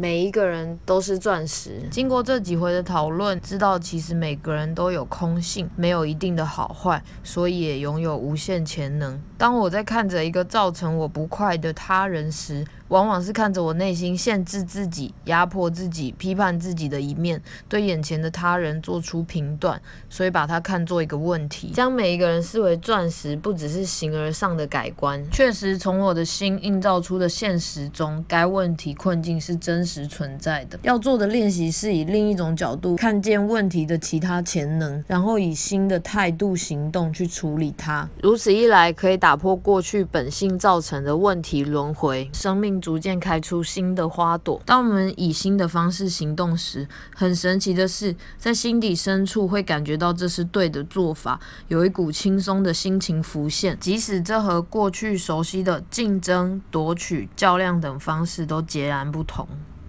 每一个人都是钻石。经过这几回的讨论，知道其实每个人都有空性，没有一定的好坏，所以也拥有无限潜能。当我在看着一个造成我不快的他人时，往往是看着我内心限制自己、压迫自己、批判自己的一面，对眼前的他人做出评断，所以把它看作一个问题，将每一个人视为钻石，不只是形而上的改观。确实，从我的心映照出的现实中，该问题困境是真实实存在的。要做的练习是以另一种角度看见问题的其他潜能，然后以新的态度行动去处理它。如此一来，可以打破过去本性造成的问题轮回，生命。逐渐开出新的花朵。当我们以新的方式行动时，很神奇的是，在心底深处会感觉到这是对的做法，有一股轻松的心情浮现。即使这和过去熟悉的竞争、夺取、较量等方式都截然不同。